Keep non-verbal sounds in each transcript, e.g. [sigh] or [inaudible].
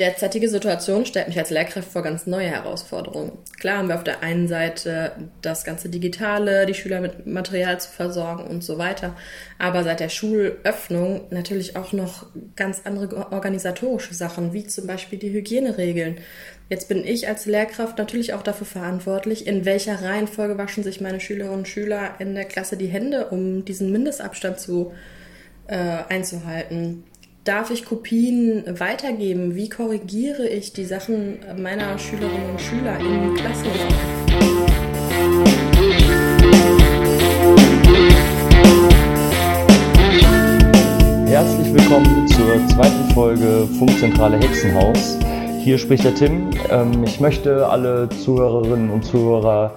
derzeitige Situation stellt mich als Lehrkraft vor ganz neue Herausforderungen. Klar haben wir auf der einen Seite das ganze Digitale, die Schüler mit Material zu versorgen und so weiter, aber seit der Schulöffnung natürlich auch noch ganz andere organisatorische Sachen, wie zum Beispiel die Hygieneregeln. Jetzt bin ich als Lehrkraft natürlich auch dafür verantwortlich, in welcher Reihenfolge waschen sich meine Schülerinnen und Schüler in der Klasse die Hände, um diesen Mindestabstand zu äh, einzuhalten. Darf ich Kopien weitergeben? Wie korrigiere ich die Sachen meiner Schülerinnen und Schüler im Klassenraum? Herzlich willkommen zur zweiten Folge Funkzentrale Hexenhaus. Hier spricht der Tim. Ähm, ich möchte alle Zuhörerinnen und Zuhörer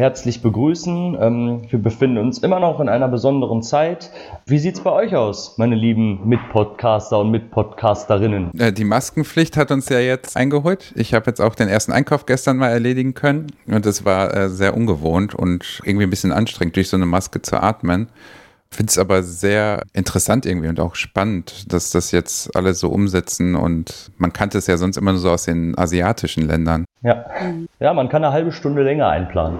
herzlich begrüßen. Ähm, wir befinden uns immer noch in einer besonderen Zeit. Wie sieht es bei euch aus, meine lieben Mitpodcaster und Mitpodcasterinnen? Äh, die Maskenpflicht hat uns ja jetzt eingeholt. Ich habe jetzt auch den ersten Einkauf gestern mal erledigen können und das war äh, sehr ungewohnt und irgendwie ein bisschen anstrengend, durch so eine Maske zu atmen. Finde es aber sehr interessant irgendwie und auch spannend, dass das jetzt alle so umsetzen und man kannte es ja sonst immer nur so aus den asiatischen Ländern. Ja, ja man kann eine halbe Stunde länger einplanen.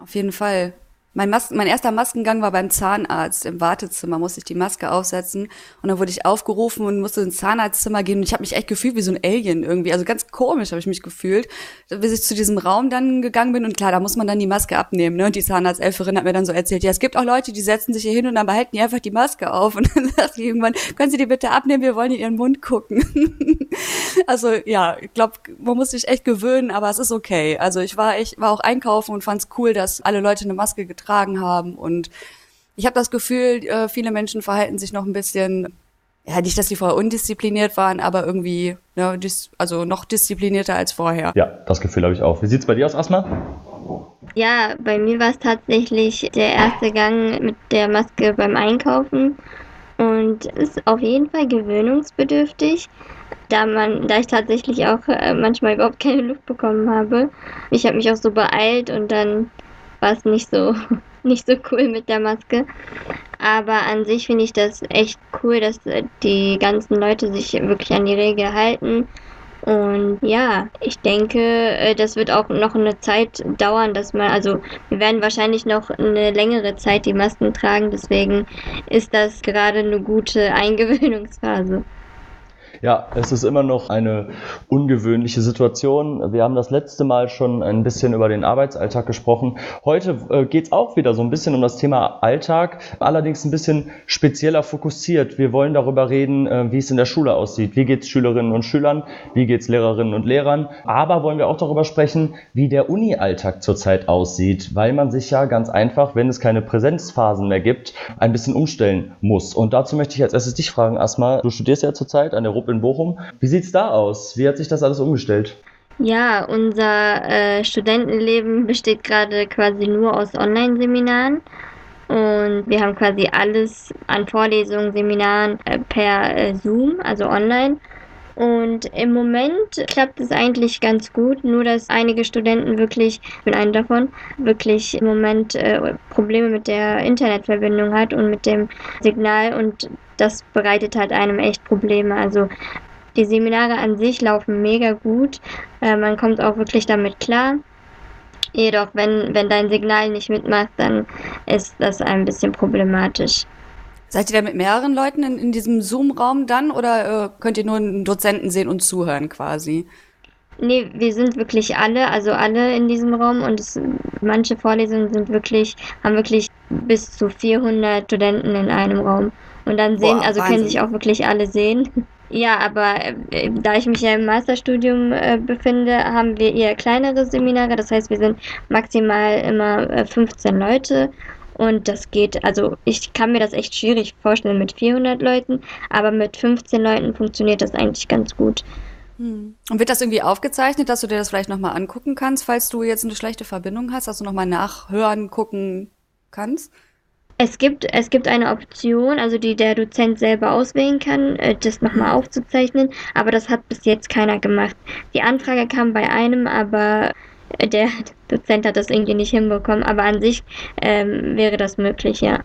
Auf jeden Fall. Mein, Mas mein erster Maskengang war beim Zahnarzt. Im Wartezimmer, musste ich die Maske aufsetzen. Und dann wurde ich aufgerufen und musste ins Zahnarztzimmer gehen. Und ich habe mich echt gefühlt wie so ein Alien irgendwie, also ganz komisch habe ich mich gefühlt, bis ich zu diesem Raum dann gegangen bin. Und klar, da muss man dann die Maske abnehmen, ne? Und die Zahnarztelferin hat mir dann so erzählt, ja, es gibt auch Leute, die setzen sich hier hin und dann behalten die einfach die Maske auf. Und dann [laughs] sagt sie irgendwann, können Sie die bitte abnehmen, wir wollen in Ihren Mund gucken. [laughs] also ja, ich glaube, man muss sich echt gewöhnen, aber es ist okay. Also ich war ich war auch einkaufen und fand es cool, dass alle Leute eine Maske getragen haben. Und ich habe das Gefühl, äh, viele Menschen verhalten sich noch ein bisschen, ja, nicht, dass sie vorher undiszipliniert waren, aber irgendwie, ne, dis, also noch disziplinierter als vorher. Ja, das Gefühl habe ich auch. Wie sieht's bei dir aus, Asma? Ja, bei mir war es tatsächlich der erste Gang mit der Maske beim Einkaufen und ist auf jeden Fall gewöhnungsbedürftig, da man, da ich tatsächlich auch äh, manchmal überhaupt keine Luft bekommen habe. Ich habe mich auch so beeilt und dann war es nicht so, [laughs] nicht so cool mit der Maske. Aber an sich finde ich das echt cool, dass die ganzen Leute sich wirklich an die Regel halten. Und ja, ich denke, äh, das wird auch noch eine Zeit dauern, dass man, also wir werden wahrscheinlich noch eine längere Zeit die Masken tragen, deswegen ist das gerade eine gute [laughs] Eingewöhnungsphase. Ja, es ist immer noch eine ungewöhnliche Situation. Wir haben das letzte Mal schon ein bisschen über den Arbeitsalltag gesprochen. Heute äh, geht es auch wieder so ein bisschen um das Thema Alltag, allerdings ein bisschen spezieller fokussiert. Wir wollen darüber reden, äh, wie es in der Schule aussieht. Wie geht es Schülerinnen und Schülern? Wie geht es Lehrerinnen und Lehrern? Aber wollen wir auch darüber sprechen, wie der Uni-Alltag zurzeit aussieht, weil man sich ja ganz einfach, wenn es keine Präsenzphasen mehr gibt, ein bisschen umstellen muss. Und dazu möchte ich als erstes dich fragen, Asma. Du studierst ja zurzeit an der Rupp in Bochum. Wie sieht's da aus? Wie hat sich das alles umgestellt? Ja, unser äh, Studentenleben besteht gerade quasi nur aus Online-Seminaren. Und wir haben quasi alles an Vorlesungen, Seminaren äh, per äh, Zoom, also online. Und im Moment klappt es eigentlich ganz gut, nur dass einige Studenten wirklich, ich bin einer davon, wirklich im Moment äh, Probleme mit der Internetverbindung hat und mit dem Signal und das bereitet halt einem echt Probleme. Also die Seminare an sich laufen mega gut, äh, man kommt auch wirklich damit klar. Jedoch, wenn, wenn dein Signal nicht mitmacht, dann ist das ein bisschen problematisch. Seid ihr da mit mehreren Leuten in, in diesem Zoom-Raum dann oder äh, könnt ihr nur einen Dozenten sehen und zuhören quasi? Nee, wir sind wirklich alle, also alle in diesem Raum und es, manche Vorlesungen sind wirklich, haben wirklich bis zu 400 Studenten in einem Raum. Und dann sehen, Boah, also Wahnsinn. können sich auch wirklich alle sehen. Ja, aber äh, da ich mich ja im Masterstudium äh, befinde, haben wir eher kleinere Seminare. Das heißt, wir sind maximal immer äh, 15 Leute und das geht, also ich kann mir das echt schwierig vorstellen mit 400 Leuten, aber mit 15 Leuten funktioniert das eigentlich ganz gut. Hm. Und wird das irgendwie aufgezeichnet, dass du dir das vielleicht nochmal angucken kannst, falls du jetzt eine schlechte Verbindung hast, dass du nochmal nachhören, gucken kannst? Es gibt, es gibt eine Option, also die der Dozent selber auswählen kann, äh, das nochmal aufzuzeichnen, aber das hat bis jetzt keiner gemacht. Die Anfrage kam bei einem, aber der [laughs] Dozent hat das irgendwie nicht hinbekommen, aber an sich ähm, wäre das möglich, ja.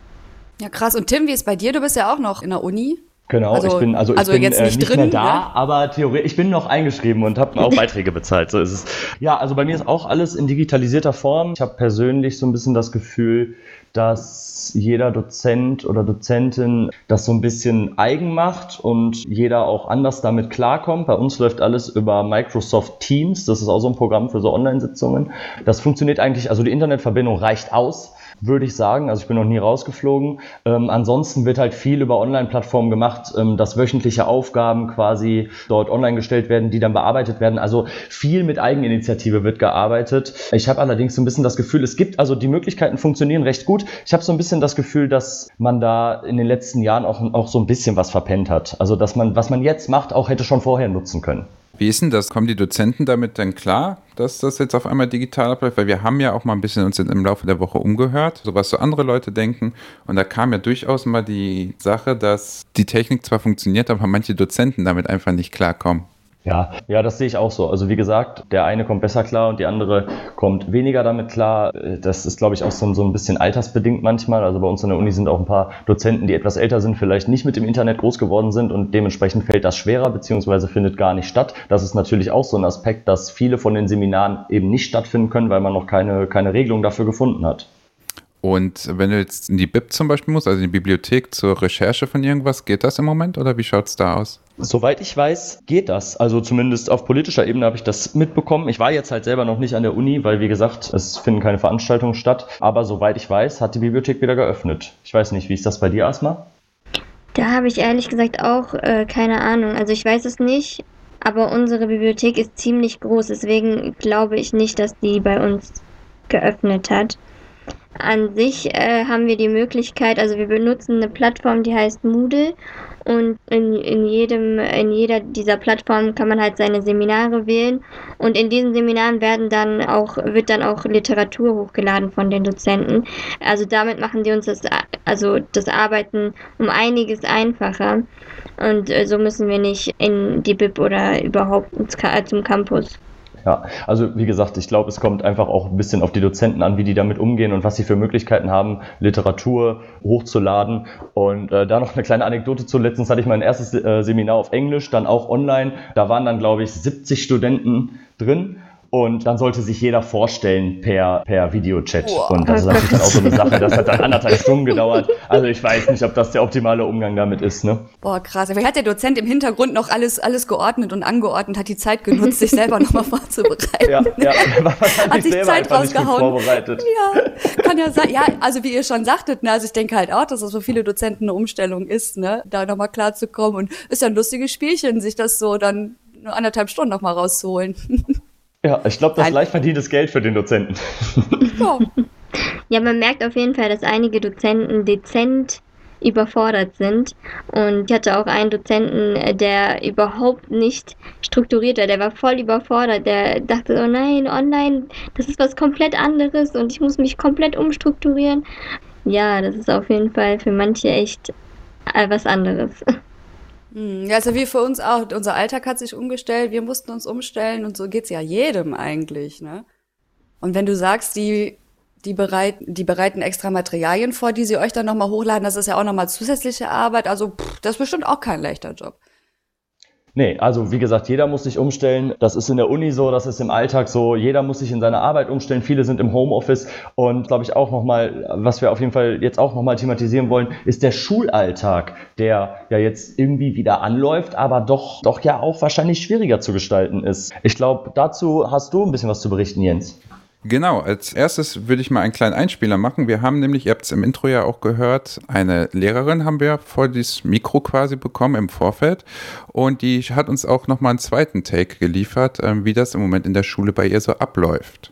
Ja, krass. Und Tim, wie ist bei dir? Du bist ja auch noch in der Uni. Genau, Also- ich bin also ich also bin jetzt äh, nicht drin, mehr da, ne? aber theoretisch ich bin noch eingeschrieben und habe auch [laughs] Beiträge bezahlt. So ist es. Ja, also bei mir ist auch alles in digitalisierter Form. Ich habe persönlich so ein bisschen das Gefühl, dass jeder Dozent oder Dozentin das so ein bisschen eigen macht und jeder auch anders damit klarkommt. Bei uns läuft alles über Microsoft Teams. Das ist auch so ein Programm für so Online-Sitzungen. Das funktioniert eigentlich, also die Internetverbindung reicht aus würde ich sagen. Also ich bin noch nie rausgeflogen. Ähm, ansonsten wird halt viel über Online-Plattformen gemacht, ähm, dass wöchentliche Aufgaben quasi dort online gestellt werden, die dann bearbeitet werden. Also viel mit Eigeninitiative wird gearbeitet. Ich habe allerdings so ein bisschen das Gefühl, es gibt, also die Möglichkeiten funktionieren recht gut. Ich habe so ein bisschen das Gefühl, dass man da in den letzten Jahren auch, auch so ein bisschen was verpennt hat. Also dass man, was man jetzt macht, auch hätte schon vorher nutzen können. Wie ist denn das? Kommen die Dozenten damit denn klar, dass das jetzt auf einmal digital abläuft? Weil wir haben ja auch mal ein bisschen uns im Laufe der Woche umgehört, so was so andere Leute denken. Und da kam ja durchaus mal die Sache, dass die Technik zwar funktioniert, aber manche Dozenten damit einfach nicht klarkommen. Ja, ja, das sehe ich auch so. Also wie gesagt, der eine kommt besser klar und die andere kommt weniger damit klar. Das ist, glaube ich, auch so, so ein bisschen altersbedingt manchmal. Also bei uns an der Uni sind auch ein paar Dozenten, die etwas älter sind, vielleicht nicht mit dem Internet groß geworden sind und dementsprechend fällt das schwerer beziehungsweise findet gar nicht statt. Das ist natürlich auch so ein Aspekt, dass viele von den Seminaren eben nicht stattfinden können, weil man noch keine, keine Regelung dafür gefunden hat. Und wenn du jetzt in die BIP zum Beispiel musst, also in die Bibliothek zur Recherche von irgendwas, geht das im Moment oder wie schaut es da aus? Soweit ich weiß, geht das. Also zumindest auf politischer Ebene habe ich das mitbekommen. Ich war jetzt halt selber noch nicht an der Uni, weil wie gesagt, es finden keine Veranstaltungen statt. Aber soweit ich weiß, hat die Bibliothek wieder geöffnet. Ich weiß nicht, wie ist das bei dir, Asma? Da habe ich ehrlich gesagt auch äh, keine Ahnung. Also ich weiß es nicht, aber unsere Bibliothek ist ziemlich groß, deswegen glaube ich nicht, dass die bei uns geöffnet hat. An sich äh, haben wir die Möglichkeit, also wir benutzen eine Plattform, die heißt Moodle und in, in jedem, in jeder dieser Plattformen kann man halt seine Seminare wählen und in diesen Seminaren werden dann auch, wird dann auch Literatur hochgeladen von den Dozenten. Also damit machen die uns das, also das Arbeiten um einiges einfacher und äh, so müssen wir nicht in die Bib oder überhaupt ins, zum Campus. Ja, also wie gesagt, ich glaube, es kommt einfach auch ein bisschen auf die Dozenten an, wie die damit umgehen und was sie für Möglichkeiten haben, Literatur hochzuladen. Und äh, da noch eine kleine Anekdote zu. Letztens hatte ich mein erstes äh, Seminar auf Englisch, dann auch online. Da waren dann, glaube ich, 70 Studenten drin. Und dann sollte sich jeder vorstellen per, per Videochat. Wow. Und das ist natürlich dann auch so eine Sache, das hat dann anderthalb Stunden gedauert. Also ich weiß nicht, ob das der optimale Umgang damit ist. Ne? Boah, krass. Vielleicht hat der Dozent im Hintergrund noch alles, alles geordnet und angeordnet, hat die Zeit genutzt, sich selber nochmal [laughs] vorzubereiten. Ja, ja, [laughs] Hat sich Zeit rausgehauen. Ja, kann ja sein. Ja, also wie ihr schon sagtet, ne, also ich denke halt auch, dass das für viele Dozenten eine Umstellung ist, ne, da nochmal klarzukommen. Und ist ja ein lustiges Spielchen, sich das so dann nur anderthalb Stunden nochmal rauszuholen. [laughs] Ja, ich glaube, das ist leicht verdientes Geld für den Dozenten. ja. [laughs] Ja, man merkt auf jeden Fall, dass einige Dozenten dezent überfordert sind. Und ich hatte auch einen Dozenten, äh, der überhaupt nicht strukturiert war. Der war voll überfordert. Der dachte, oh nein, online, das ist was komplett anderes und ich muss mich komplett umstrukturieren. Ja, das ist auf jeden Fall für manche echt äh, was anderes. Hm, Ja, also wie für uns auch. Unser Alltag hat sich umgestellt, wir mussten uns umstellen und so geht's ja jedem eigentlich, ne? Und wenn du sagst, die, die, bereit, die bereiten extra Materialien vor, die sie euch dann nochmal hochladen, das ist ja auch nochmal zusätzliche Arbeit. Also pff, das ist bestimmt auch kein leichter Job. Nee, also wie gesagt, jeder muss sich umstellen. Das ist in der Uni so, das ist im Alltag so. Jeder muss sich in seine Arbeit umstellen. Viele sind im Homeoffice und glaube ich auch nochmal, was wir auf jeden Fall jetzt auch nochmal thematisieren wollen, ist der Schulalltag, der ja jetzt irgendwie wieder anläuft, aber doch, doch ja auch wahrscheinlich schwieriger zu gestalten ist. Ich glaube, dazu hast du ein bisschen was zu berichten, Jens. Genau, als erstes würde ich mal einen kleinen Einspieler machen. Wir haben nämlich, ihr habt es im Intro ja auch gehört, eine Lehrerin haben wir vor dieses Mikro quasi bekommen im Vorfeld und die hat uns auch nochmal einen zweiten Take geliefert, ähm, wie das im Moment in der Schule bei ihr so abläuft.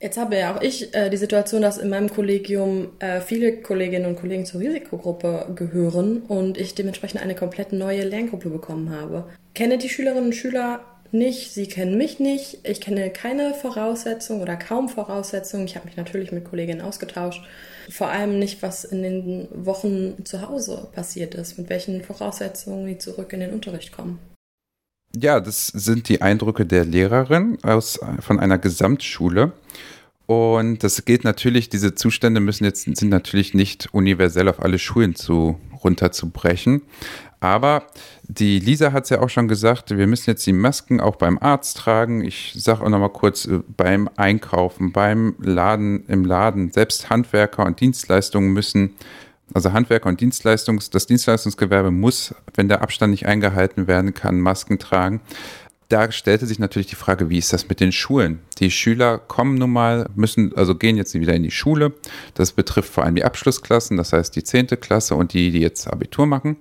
Jetzt habe ja auch ich äh, die Situation, dass in meinem Kollegium äh, viele Kolleginnen und Kollegen zur Risikogruppe gehören und ich dementsprechend eine komplett neue Lerngruppe bekommen habe. Kenne die Schülerinnen und Schüler nicht, sie kennen mich nicht, ich kenne keine Voraussetzungen oder kaum Voraussetzungen. Ich habe mich natürlich mit Kolleginnen ausgetauscht. Vor allem nicht, was in den Wochen zu Hause passiert ist, mit welchen Voraussetzungen die zurück in den Unterricht kommen. Ja, das sind die Eindrücke der Lehrerin aus, von einer Gesamtschule. Und das geht natürlich, diese Zustände müssen jetzt, sind natürlich nicht universell auf alle Schulen zu, runterzubrechen. Aber die Lisa hat es ja auch schon gesagt, wir müssen jetzt die Masken auch beim Arzt tragen. Ich sage auch noch mal kurz, äh, beim Einkaufen, beim Laden, im Laden, selbst Handwerker und Dienstleistungen müssen, also Handwerker und Dienstleistungs, das Dienstleistungsgewerbe muss, wenn der Abstand nicht eingehalten werden kann, Masken tragen da stellte sich natürlich die Frage, wie ist das mit den Schulen? Die Schüler kommen nun mal, müssen, also gehen jetzt wieder in die Schule. Das betrifft vor allem die Abschlussklassen, das heißt die zehnte Klasse und die, die jetzt Abitur machen.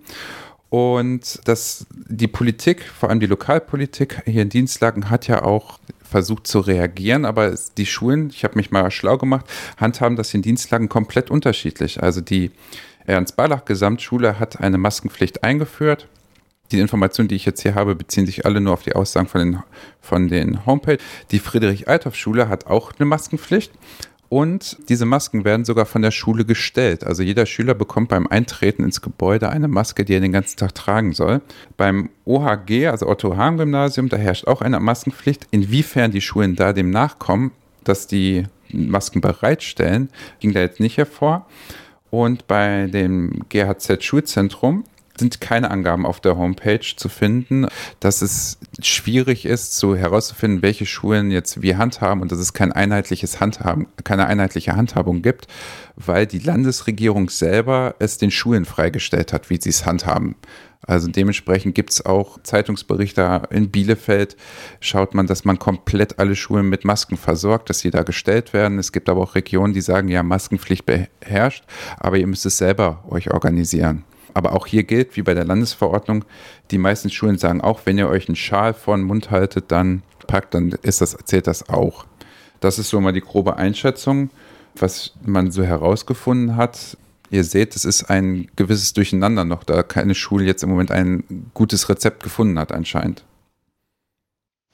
Und das, die Politik, vor allem die Lokalpolitik hier in Dienstlagen, hat ja auch versucht zu reagieren, aber die Schulen, ich habe mich mal schlau gemacht, handhaben das in Dienstlagen komplett unterschiedlich. Also die Ernst-Barlach Gesamtschule hat eine Maskenpflicht eingeführt die Informationen, die ich jetzt hier habe, beziehen sich alle nur auf die Aussagen von den, von den Homepage. Die Friedrich-Althoff-Schule hat auch eine Maskenpflicht. Und diese Masken werden sogar von der Schule gestellt. Also jeder Schüler bekommt beim Eintreten ins Gebäude eine Maske, die er den ganzen Tag tragen soll. Beim OHG, also Otto Hahn Gymnasium, da herrscht auch eine Maskenpflicht. Inwiefern die Schulen da dem nachkommen, dass die Masken bereitstellen, ging da jetzt nicht hervor. Und bei dem GHZ Schulzentrum sind keine Angaben auf der Homepage zu finden, dass es schwierig ist, so herauszufinden, welche Schulen jetzt wie handhaben und dass es kein einheitliches Handhaben, keine einheitliche Handhabung gibt, weil die Landesregierung selber es den Schulen freigestellt hat, wie sie es handhaben. Also dementsprechend gibt es auch Zeitungsberichte in Bielefeld, schaut man, dass man komplett alle Schulen mit Masken versorgt, dass sie da gestellt werden. Es gibt aber auch Regionen, die sagen, ja, Maskenpflicht beherrscht, aber ihr müsst es selber euch organisieren. Aber auch hier gilt, wie bei der Landesverordnung, die meisten Schulen sagen auch, wenn ihr euch einen Schal vor den Mund haltet, dann packt, dann ist das, zählt das auch. Das ist so mal die grobe Einschätzung, was man so herausgefunden hat. Ihr seht, es ist ein gewisses Durcheinander noch, da keine Schule jetzt im Moment ein gutes Rezept gefunden hat anscheinend.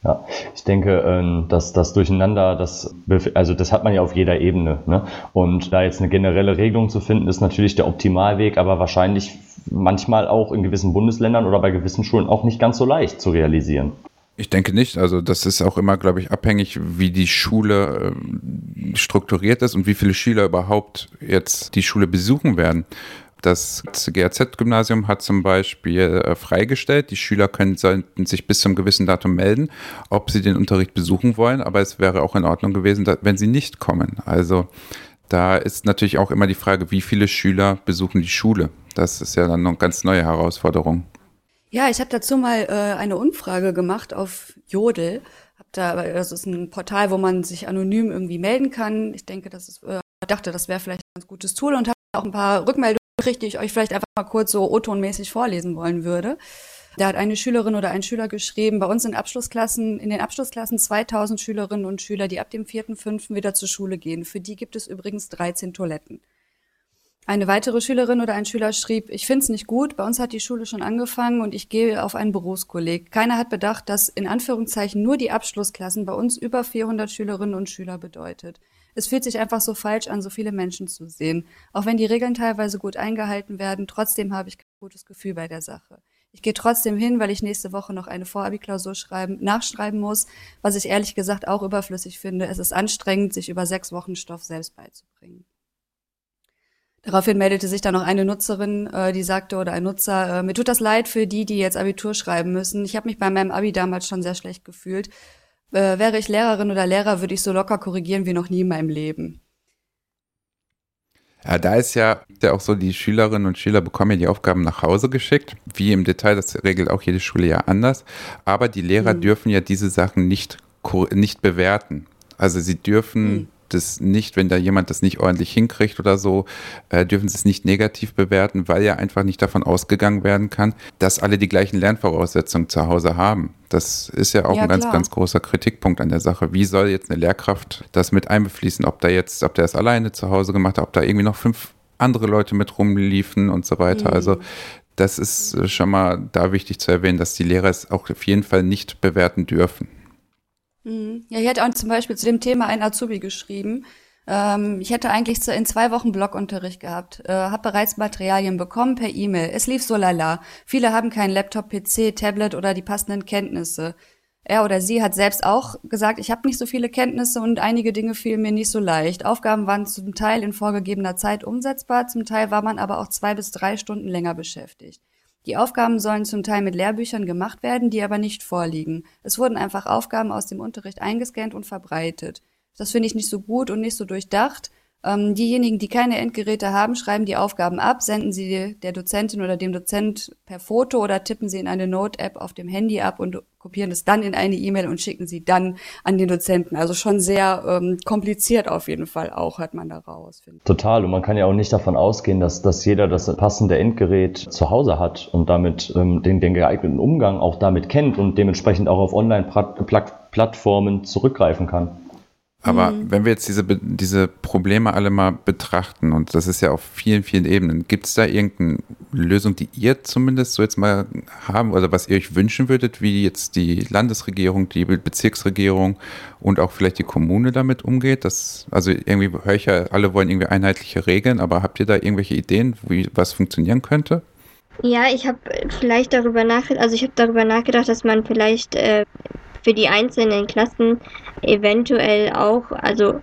Ja, ich denke, ähm, dass das Durcheinander, das, also das hat man ja auf jeder Ebene. Ne? Und da jetzt eine generelle Regelung zu finden, ist natürlich der Optimalweg, aber wahrscheinlich manchmal auch in gewissen Bundesländern oder bei gewissen Schulen auch nicht ganz so leicht zu realisieren. Ich denke nicht. Also das ist auch immer, glaube ich, abhängig, wie die Schule äh, strukturiert ist und wie viele Schüler überhaupt jetzt die Schule besuchen werden. Das GRZ-Gymnasium hat zum Beispiel äh, freigestellt, die Schüler können, sollten sich bis zum gewissen Datum melden, ob sie den Unterricht besuchen wollen, aber es wäre auch in Ordnung gewesen, wenn sie nicht kommen. Also da ist natürlich auch immer die Frage, wie viele Schüler besuchen die Schule. Das ist ja dann eine ganz neue Herausforderung. Ja, ich habe dazu mal äh, eine Umfrage gemacht auf Jodel. Hab da, das ist ein Portal, wo man sich anonym irgendwie melden kann. Ich denke, das ist, äh, dachte, das wäre vielleicht ein ganz gutes Tool und habe auch ein paar Rückmeldungen gekriegt, die ich euch vielleicht einfach mal kurz so O-Ton-mäßig vorlesen wollen würde. Da hat eine Schülerin oder ein Schüler geschrieben, bei uns in Abschlussklassen, in den Abschlussklassen 2000 Schülerinnen und Schüler, die ab dem vierten, fünften wieder zur Schule gehen. Für die gibt es übrigens 13 Toiletten. Eine weitere Schülerin oder ein Schüler schrieb, ich finde es nicht gut, bei uns hat die Schule schon angefangen und ich gehe auf einen Berufskolleg. Keiner hat bedacht, dass in Anführungszeichen nur die Abschlussklassen bei uns über 400 Schülerinnen und Schüler bedeutet. Es fühlt sich einfach so falsch an, so viele Menschen zu sehen. Auch wenn die Regeln teilweise gut eingehalten werden, trotzdem habe ich kein gutes Gefühl bei der Sache. Ich gehe trotzdem hin, weil ich nächste Woche noch eine Vorabiklausur schreiben, nachschreiben muss, was ich ehrlich gesagt auch überflüssig finde. Es ist anstrengend, sich über sechs Wochen Stoff selbst beizubringen. Daraufhin meldete sich dann noch eine Nutzerin, äh, die sagte, oder ein Nutzer, äh, mir tut das leid für die, die jetzt Abitur schreiben müssen. Ich habe mich bei meinem Abi damals schon sehr schlecht gefühlt. Äh, wäre ich Lehrerin oder Lehrer, würde ich so locker korrigieren wie noch nie in meinem Leben. Ja, da ist ja, ja auch so, die Schülerinnen und Schüler bekommen ja die Aufgaben nach Hause geschickt, wie im Detail, das regelt auch jede Schule ja anders. Aber die Lehrer mhm. dürfen ja diese Sachen nicht, nicht bewerten. Also sie dürfen mhm das nicht, wenn da jemand das nicht ordentlich hinkriegt oder so, äh, dürfen sie es nicht negativ bewerten, weil ja einfach nicht davon ausgegangen werden kann, dass alle die gleichen Lernvoraussetzungen zu Hause haben. Das ist ja auch ja, ein ganz, klar. ganz großer Kritikpunkt an der Sache. Wie soll jetzt eine Lehrkraft das mit einbefließen, ob da jetzt, ob der es alleine zu Hause gemacht hat, ob da irgendwie noch fünf andere Leute mit rumliefen und so weiter. Mhm. Also das ist schon mal da wichtig zu erwähnen, dass die Lehrer es auch auf jeden Fall nicht bewerten dürfen. Mhm. Ja, ich hätte auch zum Beispiel zu dem Thema ein Azubi geschrieben. Ähm, ich hätte eigentlich in zwei Wochen Blogunterricht gehabt, äh, habe bereits Materialien bekommen per E-Mail. Es lief so lala. Viele haben keinen Laptop, PC, Tablet oder die passenden Kenntnisse. Er oder sie hat selbst auch gesagt, ich habe nicht so viele Kenntnisse und einige Dinge fielen mir nicht so leicht. Aufgaben waren zum Teil in vorgegebener Zeit umsetzbar, zum Teil war man aber auch zwei bis drei Stunden länger beschäftigt. Die Aufgaben sollen zum Teil mit Lehrbüchern gemacht werden, die aber nicht vorliegen. Es wurden einfach Aufgaben aus dem Unterricht eingescannt und verbreitet. Das finde ich nicht so gut und nicht so durchdacht. Ähm, diejenigen, die keine Endgeräte haben, schreiben die Aufgaben ab, senden sie der Dozentin oder dem Dozent per Foto oder tippen sie in eine Note-App auf dem Handy ab und kopieren es dann in eine E-Mail und schicken sie dann an den Dozenten. Also schon sehr ähm, kompliziert auf jeden Fall auch, hört man daraus. Total. Und man kann ja auch nicht davon ausgehen, dass, dass jeder das passende Endgerät zu Hause hat und damit ähm, den, den geeigneten Umgang auch damit kennt und dementsprechend auch auf Online-Plattformen zurückgreifen kann. Aber mhm. wenn wir jetzt diese, diese Probleme alle mal betrachten, und das ist ja auf vielen, vielen Ebenen, gibt es da irgendeine Lösung, die ihr zumindest so jetzt mal haben oder was ihr euch wünschen würdet, wie jetzt die Landesregierung, die Bezirksregierung und auch vielleicht die Kommune damit umgeht? Das, also irgendwie höre ich ja, alle wollen irgendwie einheitliche Regeln, aber habt ihr da irgendwelche Ideen, wie was funktionieren könnte? Ja, ich habe vielleicht darüber nachgedacht, also ich habe darüber nachgedacht, dass man vielleicht äh, für die einzelnen Klassen eventuell auch, also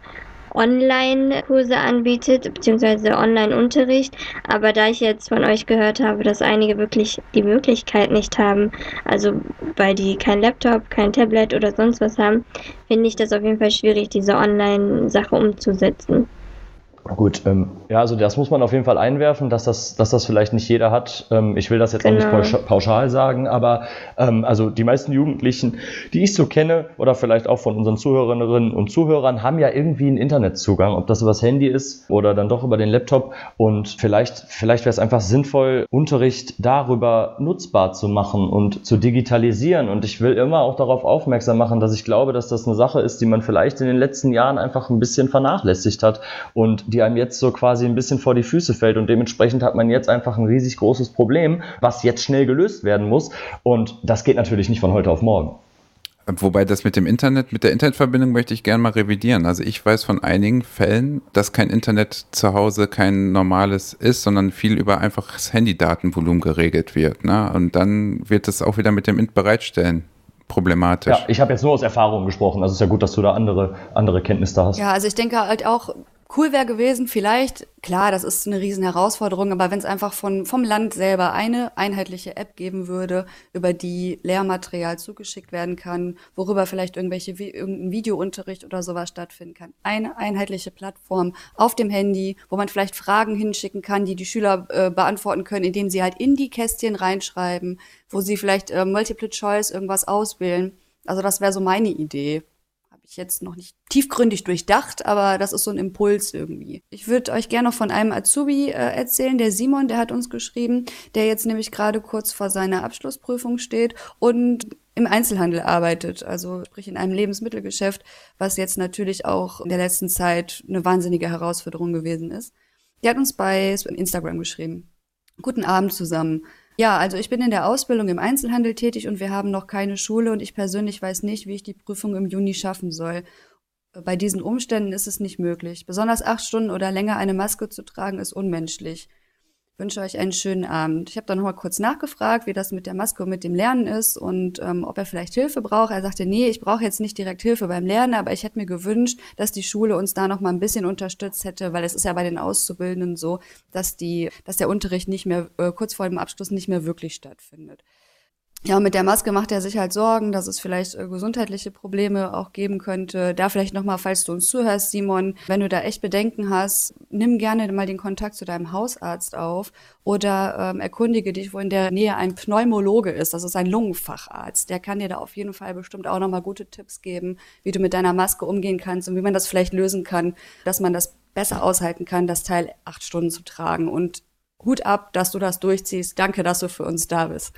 Online-Kurse anbietet, beziehungsweise Online-Unterricht. Aber da ich jetzt von euch gehört habe, dass einige wirklich die Möglichkeit nicht haben, also weil die kein Laptop, kein Tablet oder sonst was haben, finde ich das auf jeden Fall schwierig, diese Online-Sache umzusetzen. Gut, ähm, ja, also das muss man auf jeden Fall einwerfen, dass das, dass das vielleicht nicht jeder hat. Ähm, ich will das jetzt genau. auch nicht genau. pauschal sagen, aber ähm, also die meisten Jugendlichen, die ich so kenne oder vielleicht auch von unseren Zuhörerinnen und Zuhörern, haben ja irgendwie einen Internetzugang, ob das übers Handy ist oder dann doch über den Laptop. Und vielleicht, vielleicht wäre es einfach sinnvoll, Unterricht darüber nutzbar zu machen und zu digitalisieren. Und ich will immer auch darauf aufmerksam machen, dass ich glaube, dass das eine Sache ist, die man vielleicht in den letzten Jahren einfach ein bisschen vernachlässigt hat und die einem jetzt so quasi ein bisschen vor die Füße fällt und dementsprechend hat man jetzt einfach ein riesig großes Problem, was jetzt schnell gelöst werden muss und das geht natürlich nicht von heute auf morgen. Wobei das mit dem Internet, mit der Internetverbindung möchte ich gerne mal revidieren. Also ich weiß von einigen Fällen, dass kein Internet zu Hause kein normales ist, sondern viel über einfaches Handydatenvolumen geregelt wird. Ne? Und dann wird es auch wieder mit dem Bereitstellen problematisch. Ja, ich habe jetzt nur aus Erfahrung gesprochen. Also es ist ja gut, dass du da andere, andere Kenntnisse hast. Ja, also ich denke halt auch, Cool wäre gewesen, vielleicht, klar, das ist eine riesen Herausforderung, aber wenn es einfach von, vom Land selber eine einheitliche App geben würde, über die Lehrmaterial zugeschickt werden kann, worüber vielleicht irgendwelche, irgendein Videounterricht oder sowas stattfinden kann. Eine einheitliche Plattform auf dem Handy, wo man vielleicht Fragen hinschicken kann, die die Schüler äh, beantworten können, indem sie halt in die Kästchen reinschreiben, wo sie vielleicht äh, Multiple Choice irgendwas auswählen. Also das wäre so meine Idee ich jetzt noch nicht tiefgründig durchdacht, aber das ist so ein Impuls irgendwie. Ich würde euch gerne noch von einem Azubi äh, erzählen, der Simon, der hat uns geschrieben, der jetzt nämlich gerade kurz vor seiner Abschlussprüfung steht und im Einzelhandel arbeitet, also sprich in einem Lebensmittelgeschäft, was jetzt natürlich auch in der letzten Zeit eine wahnsinnige Herausforderung gewesen ist. Der hat uns bei Instagram geschrieben. Guten Abend zusammen. Ja, also ich bin in der Ausbildung im Einzelhandel tätig und wir haben noch keine Schule und ich persönlich weiß nicht, wie ich die Prüfung im Juni schaffen soll. Bei diesen Umständen ist es nicht möglich. Besonders acht Stunden oder länger eine Maske zu tragen, ist unmenschlich wünsche euch einen schönen Abend. Ich habe dann nochmal kurz nachgefragt, wie das mit der Maske und mit dem Lernen ist und ähm, ob er vielleicht Hilfe braucht. Er sagte, nee, ich brauche jetzt nicht direkt Hilfe beim Lernen, aber ich hätte mir gewünscht, dass die Schule uns da nochmal ein bisschen unterstützt hätte, weil es ist ja bei den Auszubildenden so, dass die, dass der Unterricht nicht mehr äh, kurz vor dem Abschluss nicht mehr wirklich stattfindet. Ja, mit der Maske macht er sich halt Sorgen, dass es vielleicht äh, gesundheitliche Probleme auch geben könnte. Da vielleicht nochmal, falls du uns zuhörst, Simon, wenn du da echt Bedenken hast, nimm gerne mal den Kontakt zu deinem Hausarzt auf oder ähm, erkundige dich, wo in der Nähe ein Pneumologe ist. Das ist ein Lungenfacharzt. Der kann dir da auf jeden Fall bestimmt auch nochmal gute Tipps geben, wie du mit deiner Maske umgehen kannst und wie man das vielleicht lösen kann, dass man das besser aushalten kann, das Teil acht Stunden zu tragen. Und Hut ab, dass du das durchziehst. Danke, dass du für uns da bist.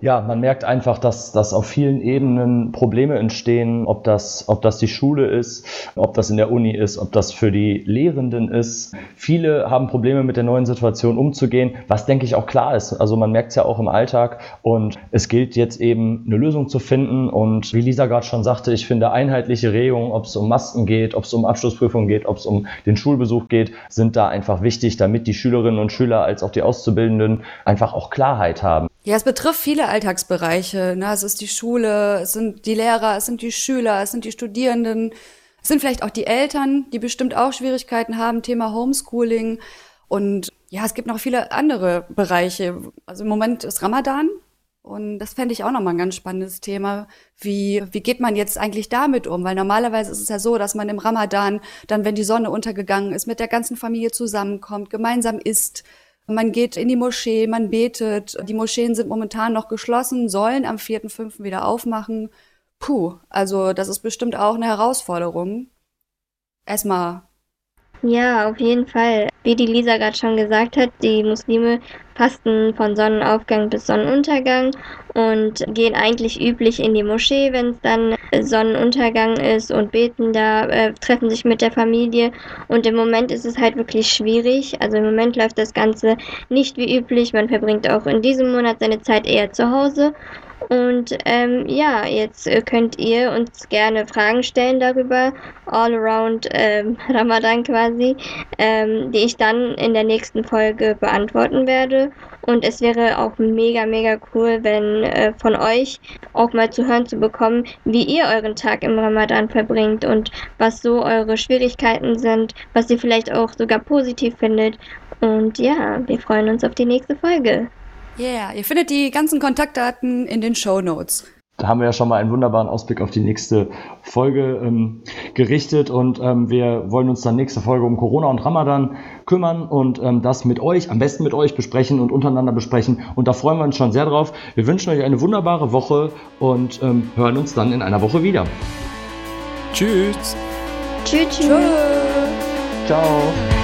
Ja, man merkt einfach, dass, dass auf vielen Ebenen Probleme entstehen, ob das, ob das die Schule ist, ob das in der Uni ist, ob das für die Lehrenden ist. Viele haben Probleme mit der neuen Situation umzugehen, was denke ich auch klar ist. Also man merkt es ja auch im Alltag und es gilt jetzt eben eine Lösung zu finden und wie Lisa gerade schon sagte, ich finde einheitliche Regelungen, ob es um Masken geht, ob es um Abschlussprüfungen geht, ob es um den Schulbesuch geht, sind da einfach wichtig, damit die Schülerinnen und Schüler als auch die Auszubildenden einfach auch Klarheit haben. Ja, es betrifft viele Alltagsbereiche. Ne? Es ist die Schule, es sind die Lehrer, es sind die Schüler, es sind die Studierenden, es sind vielleicht auch die Eltern, die bestimmt auch Schwierigkeiten haben, Thema Homeschooling. Und ja, es gibt noch viele andere Bereiche. Also im Moment ist Ramadan. Und das fände ich auch nochmal ein ganz spannendes Thema. Wie, wie geht man jetzt eigentlich damit um? Weil normalerweise ist es ja so, dass man im Ramadan dann, wenn die Sonne untergegangen ist, mit der ganzen Familie zusammenkommt, gemeinsam isst, man geht in die Moschee, man betet. Die Moscheen sind momentan noch geschlossen, sollen am 4.5. wieder aufmachen. Puh, also das ist bestimmt auch eine Herausforderung. Erstmal ja, auf jeden Fall. Wie die Lisa gerade schon gesagt hat, die Muslime fasten von Sonnenaufgang bis Sonnenuntergang und gehen eigentlich üblich in die Moschee, wenn es dann Sonnenuntergang ist und beten da, äh, treffen sich mit der Familie. Und im Moment ist es halt wirklich schwierig. Also im Moment läuft das Ganze nicht wie üblich. Man verbringt auch in diesem Monat seine Zeit eher zu Hause und ähm, ja, jetzt äh, könnt ihr uns gerne Fragen stellen darüber, all around ähm, [laughs] Ramadan quasi, ähm, die ich dann in der nächsten Folge beantworten werde. Und es wäre auch mega, mega cool, wenn äh, von euch auch mal zu hören zu bekommen, wie ihr euren Tag im Ramadan verbringt und was so eure Schwierigkeiten sind, was ihr vielleicht auch sogar positiv findet. Und ja, wir freuen uns auf die nächste Folge. Yeah, ihr findet die ganzen Kontaktdaten in den Show Notes. Da haben wir ja schon mal einen wunderbaren Ausblick auf die nächste Folge ähm, gerichtet und ähm, wir wollen uns dann nächste Folge um Corona und Ramadan kümmern und ähm, das mit euch, am besten mit euch besprechen und untereinander besprechen und da freuen wir uns schon sehr drauf. Wir wünschen euch eine wunderbare Woche und ähm, hören uns dann in einer Woche wieder. Tschüss. Tschüss. Tschüss. Ciao.